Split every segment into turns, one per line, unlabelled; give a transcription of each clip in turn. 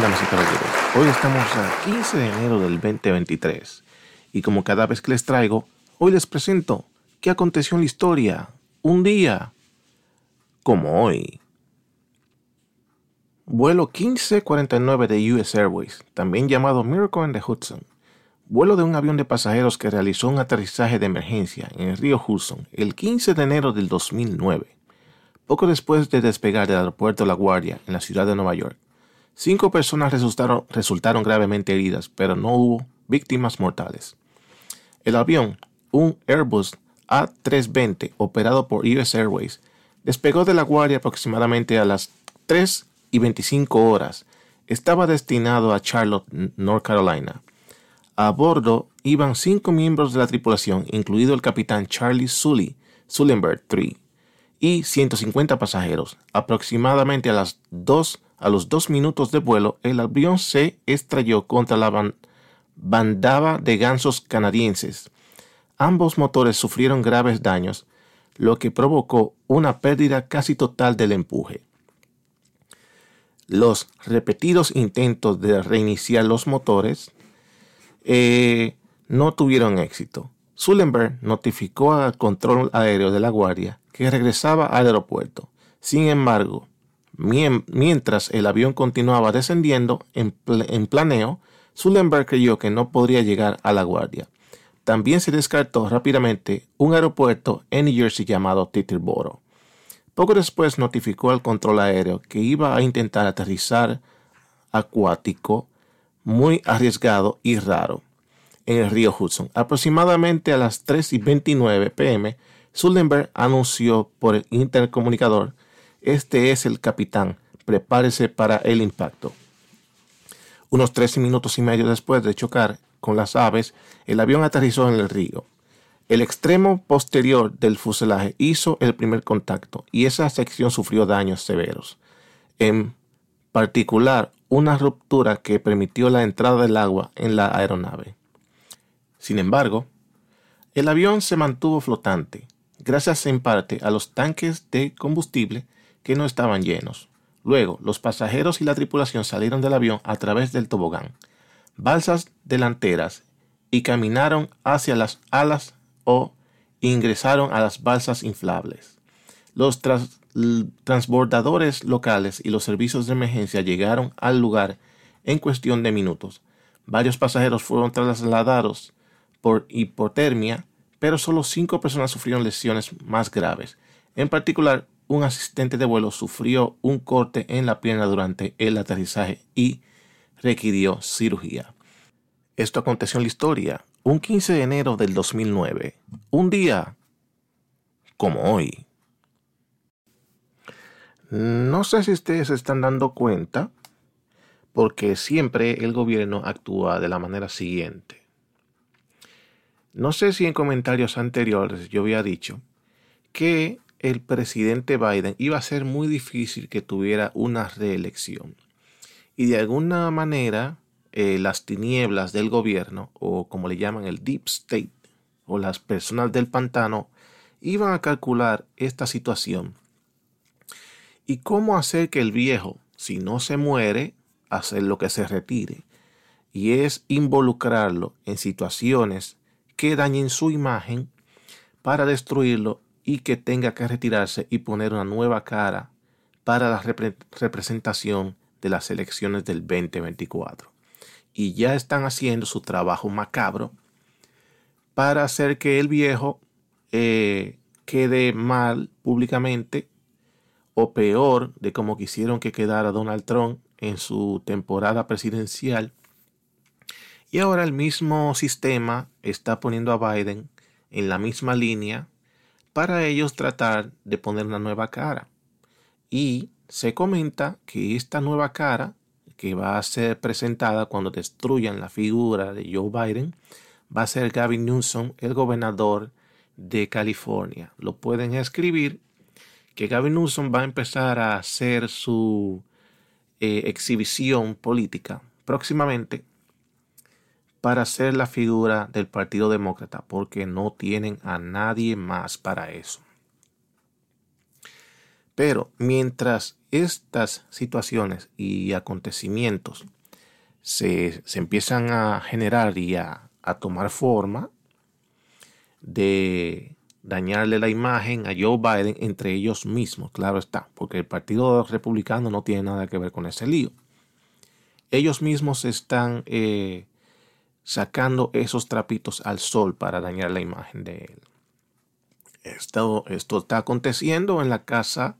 damas y. Hoy estamos a 15 de enero del 2023 y como cada vez que les traigo, hoy les presento qué aconteció en la historia un día como hoy. Vuelo 1549 de US Airways, también llamado Miracle in the Hudson, vuelo de un avión de pasajeros que realizó un aterrizaje de emergencia en el río Hudson el 15 de enero del 2009, poco después de despegar del aeropuerto La Guardia en la ciudad de Nueva York. Cinco personas resultaron, gravemente heridas, pero no hubo víctimas mortales. El avión, un Airbus A320 operado por US Airways, despegó de La Guardia aproximadamente a las 3 y 25 horas. Estaba destinado a Charlotte, North Carolina. A bordo iban cinco miembros de la tripulación, incluido el capitán Charlie Sully, Sullenberg 3, y 150 pasajeros. Aproximadamente a las 2 a los dos minutos de vuelo, el avión se estrelló contra la bandada de gansos canadienses. Ambos motores sufrieron graves daños, lo que provocó una pérdida casi total del empuje. Los repetidos intentos de reiniciar los motores eh, no tuvieron éxito. Sullenberg notificó al control aéreo de la Guardia que regresaba al aeropuerto. Sin embargo, Mientras el avión continuaba descendiendo en, planeo, Sullenberg creyó que no podría llegar a la guardia. También se descartó rápidamente un aeropuerto en New Jersey llamado Teterboro. Poco después notificó al control aéreo que iba a intentar aterrizar acuático muy arriesgado y raro en el río Hudson. Aproximadamente a las 3 y 29 pm, Sullenberg anunció por el intercomunicador este es el capitán. Prepárese para el impacto. Unos 13 minutos y medio después de chocar con las aves, el avión aterrizó en el río. El extremo posterior del fuselaje hizo el primer contacto y esa sección sufrió daños severos. En particular, una ruptura que permitió la entrada del agua en la aeronave. Sin embargo, el avión se mantuvo flotante, gracias en parte a los tanques de combustible que no estaban llenos. Luego, los pasajeros y la tripulación salieron del avión a través del tobogán, balsas delanteras y caminaron hacia las alas o ingresaron a las balsas inflables. Los transbordadores locales y los servicios de emergencia llegaron al lugar en cuestión de minutos. Varios pasajeros fueron trasladados por hipotermia, pero solo cinco personas sufrieron lesiones más graves. En particular, un asistente de vuelo sufrió un corte en la pierna durante el aterrizaje y requirió cirugía. Esto aconteció en la historia un 15 de enero del 2009, un día como hoy. No sé si ustedes se están dando cuenta, porque siempre el gobierno actúa de la manera siguiente. No sé si en comentarios anteriores yo había dicho que el presidente Biden iba a ser muy difícil que tuviera una reelección. Y de alguna manera, eh, las tinieblas del gobierno, o como le llaman el Deep State, o las personas del pantano, iban a calcular esta situación. Y cómo hacer que el viejo, si no se muere, hacer lo que se retire. Y es involucrarlo en situaciones que dañen su imagen para destruirlo y que tenga que retirarse y poner una nueva cara para la representación de las elecciones del 2024. Y ya están haciendo su trabajo macabro para hacer que el viejo eh, quede mal públicamente o peor de como quisieron que quedara Donald Trump en su temporada presidencial. Y ahora el mismo sistema está poniendo a Biden en la misma línea para ellos tratar de poner una nueva cara. Y se comenta que esta nueva cara, que va a ser presentada cuando destruyan la figura de Joe Biden, va a ser Gavin Newsom, el gobernador de California. Lo pueden escribir que Gavin Newsom va a empezar a hacer su eh, exhibición política próximamente para ser la figura del Partido Demócrata, porque no tienen a nadie más para eso. Pero mientras estas situaciones y acontecimientos se, empiezan a generar y a, tomar forma de dañarle la imagen a Joe Biden entre ellos mismos, claro está, porque el Partido Republicano no tiene nada que ver con ese lío. Ellos mismos están eh, sacando esos trapitos al sol para dañar la imagen de él. Esto, esto está aconteciendo en la casa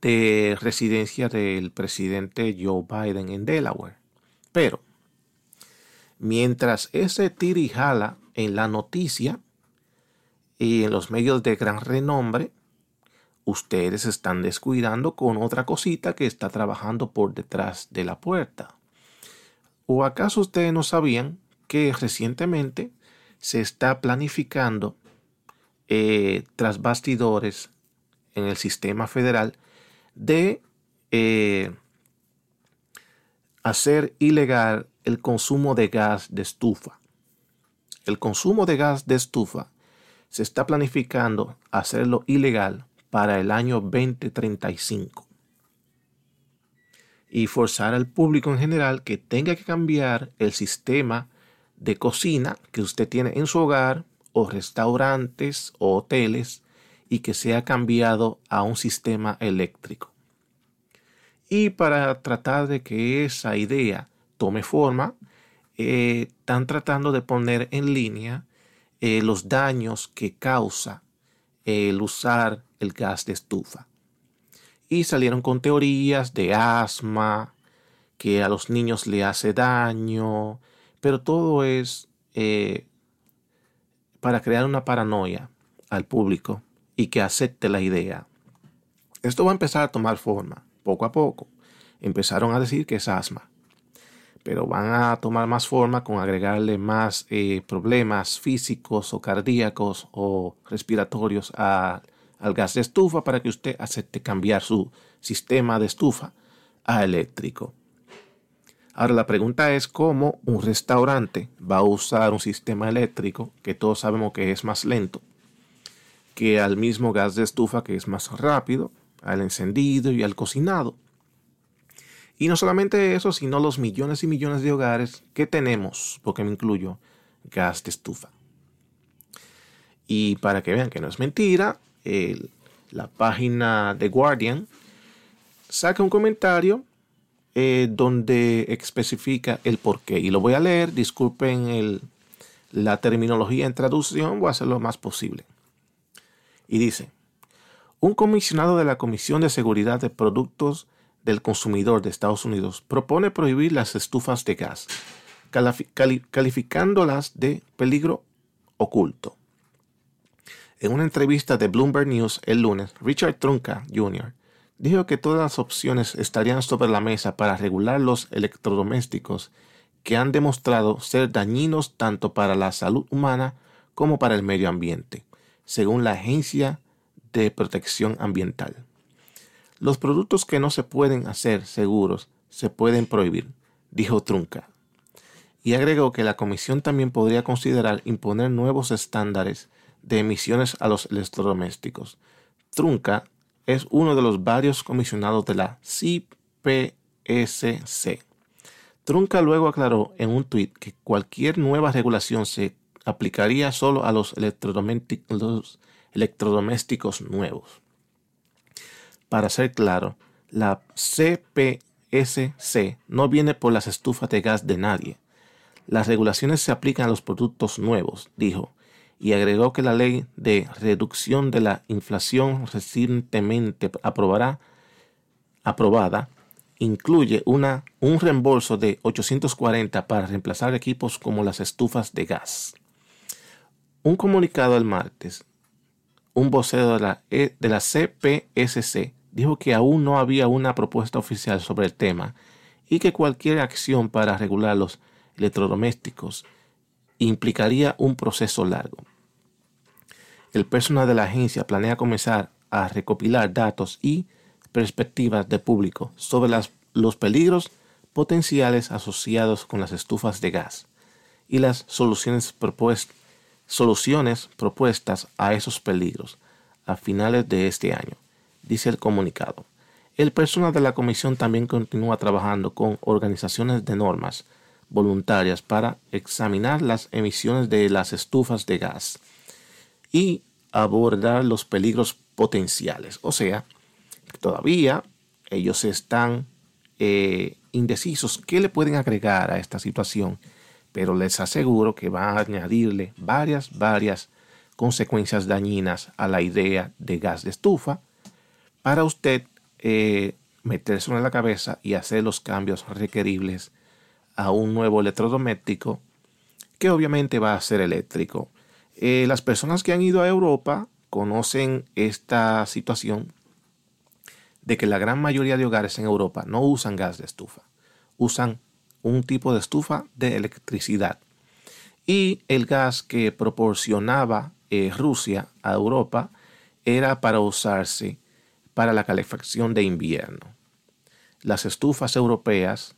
de residencia del presidente Joe Biden en Delaware. Pero, mientras ese tiri jala en la noticia y en los medios de gran renombre, ustedes están descuidando con otra cosita que está trabajando por detrás de la puerta. ¿O acaso ustedes no sabían que recientemente se está planificando eh, tras bastidores en el sistema federal de eh, hacer ilegal el consumo de gas de estufa. El consumo de gas de estufa se está planificando hacerlo ilegal para el año 2035 y forzar al público en general que tenga que cambiar el sistema de cocina que usted tiene en su hogar o restaurantes o hoteles y que sea cambiado a un sistema eléctrico. Y para tratar de que esa idea tome forma, eh, están tratando de poner en línea eh, los daños que causa el usar el gas de estufa y salieron con teorías de asma, que a los niños le hace daño, pero todo es eh, para crear una paranoia al público y que acepte la idea. Esto va a empezar a tomar forma, poco a poco. Empezaron a decir que es asma, pero van a tomar más forma con agregarle más eh, problemas físicos o cardíacos o respiratorios al gas de estufa para que usted acepte cambiar su sistema de estufa a eléctrico. Ahora la pregunta es cómo un restaurante va a usar un sistema eléctrico que todos sabemos que es más lento que al mismo gas de estufa que es más rápido al encendido y al cocinado. Y no solamente eso, sino los millones y millones de hogares que tenemos, porque me incluyo, gas de estufa. Y para que vean que no es mentira, la página de Guardian, saca un comentario eh, donde especifica el porqué. Y lo voy a leer, disculpen la terminología en traducción, voy a hacer lo más posible. Y dice, un comisionado de la Comisión de Seguridad de Productos del Consumidor de Estados Unidos propone prohibir las estufas de gas, calificándolas de peligro oculto. En una entrevista de Bloomberg News el lunes, Richard Trunca Jr. dijo que todas las opciones estarían sobre la mesa para regular los electrodomésticos que han demostrado ser dañinos tanto para la salud humana como para el medio ambiente, según la Agencia de Protección Ambiental. Los productos que no se pueden hacer seguros se pueden prohibir, dijo Trunca. Y agregó que la Comisión también podría considerar imponer nuevos estándares de emisiones a los electrodomésticos. Trunca es uno de los varios comisionados de la CPSC. Trunca luego aclaró en un tuit que cualquier nueva regulación se aplicaría solo a los electrodomésticos nuevos. Para ser claro, la CPSC no viene por las estufas de gas de nadie. Las regulaciones se aplican a los productos nuevos, dijo, y agregó que la ley de reducción de la inflación recientemente aprobada incluye una, un reembolso de 840 para reemplazar equipos como las estufas de gas. Un comunicado el martes, un vocero de la, e, de la CPSC dijo que aún no había una propuesta oficial sobre el tema y que cualquier acción para regular los electrodomésticos implicaría un proceso largo el personal de la agencia planea comenzar a recopilar datos y perspectivas de público sobre los peligros potenciales asociados con las estufas de gas y las soluciones, soluciones propuestas a esos peligros a finales de este año. dice el comunicado. El personal de la comisión también continúa trabajando con organizaciones de normas voluntarias para examinar las emisiones de las estufas de gas y abordar los peligros potenciales. O sea, todavía ellos están eh, indecisos qué le pueden agregar a esta situación, pero les aseguro que va a añadirle varias, varias consecuencias dañinas a la idea de gas de estufa para usted eh, meterse en la cabeza y hacer los cambios requeribles a un nuevo electrodoméstico que obviamente va a ser eléctrico. Eh, las personas que han ido a Europa conocen esta situación de que la gran mayoría de hogares en Europa no usan gas de estufa, usan un tipo de estufa de electricidad. Y el gas que proporcionaba eh, Rusia a Europa era para usarse para la calefacción de invierno. Las estufas europeas,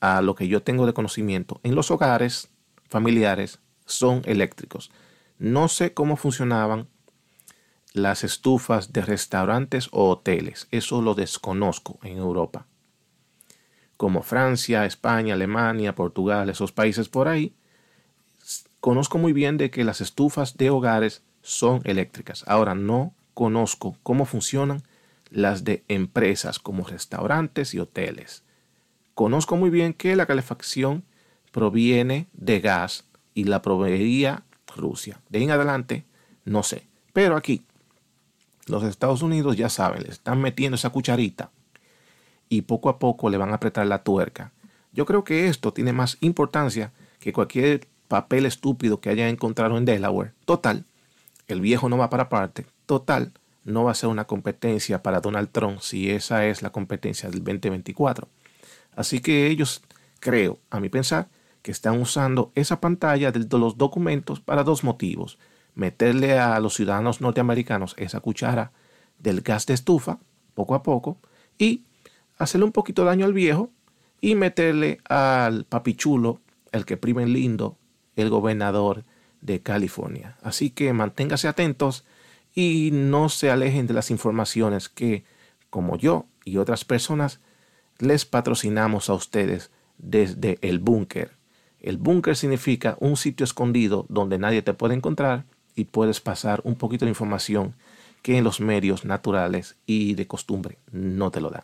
a lo que yo tengo de conocimiento, en los hogares familiares son eléctricos. No sé cómo funcionaban las estufas de restaurantes o hoteles. Eso lo desconozco en Europa. Como Francia, España, Alemania, Portugal, esos países por ahí, conozco muy bien de que las estufas de hogares son eléctricas. Ahora no conozco cómo funcionan las de empresas como restaurantes y hoteles. Conozco muy bien que la calefacción proviene de gas y la proveería Rusia. De ahí en adelante, no sé. Pero aquí, los Estados Unidos ya saben, le están metiendo esa cucharita y poco a poco le van a apretar la tuerca. Yo creo que esto tiene más importancia que cualquier papel estúpido que hayan encontrado en Delaware. Total, el viejo no va para parte. Total, no va a ser una competencia para Donald Trump si esa es la competencia del 2024. Así que ellos, creo, a mi pensar, que están usando esa pantalla de los documentos para dos motivos. Meterle a los ciudadanos norteamericanos esa cuchara del gas de estufa, poco a poco, y hacerle un poquito daño al viejo y meterle al papichulo, el que prime lindo, el gobernador de California. Así que manténgase atentos y no se alejen de las informaciones que, como yo y otras personas, les patrocinamos a ustedes desde el búnker. El búnker significa un sitio escondido donde nadie te puede encontrar y puedes pasar un poquito de información que en los medios naturales y de costumbre no te lo dan.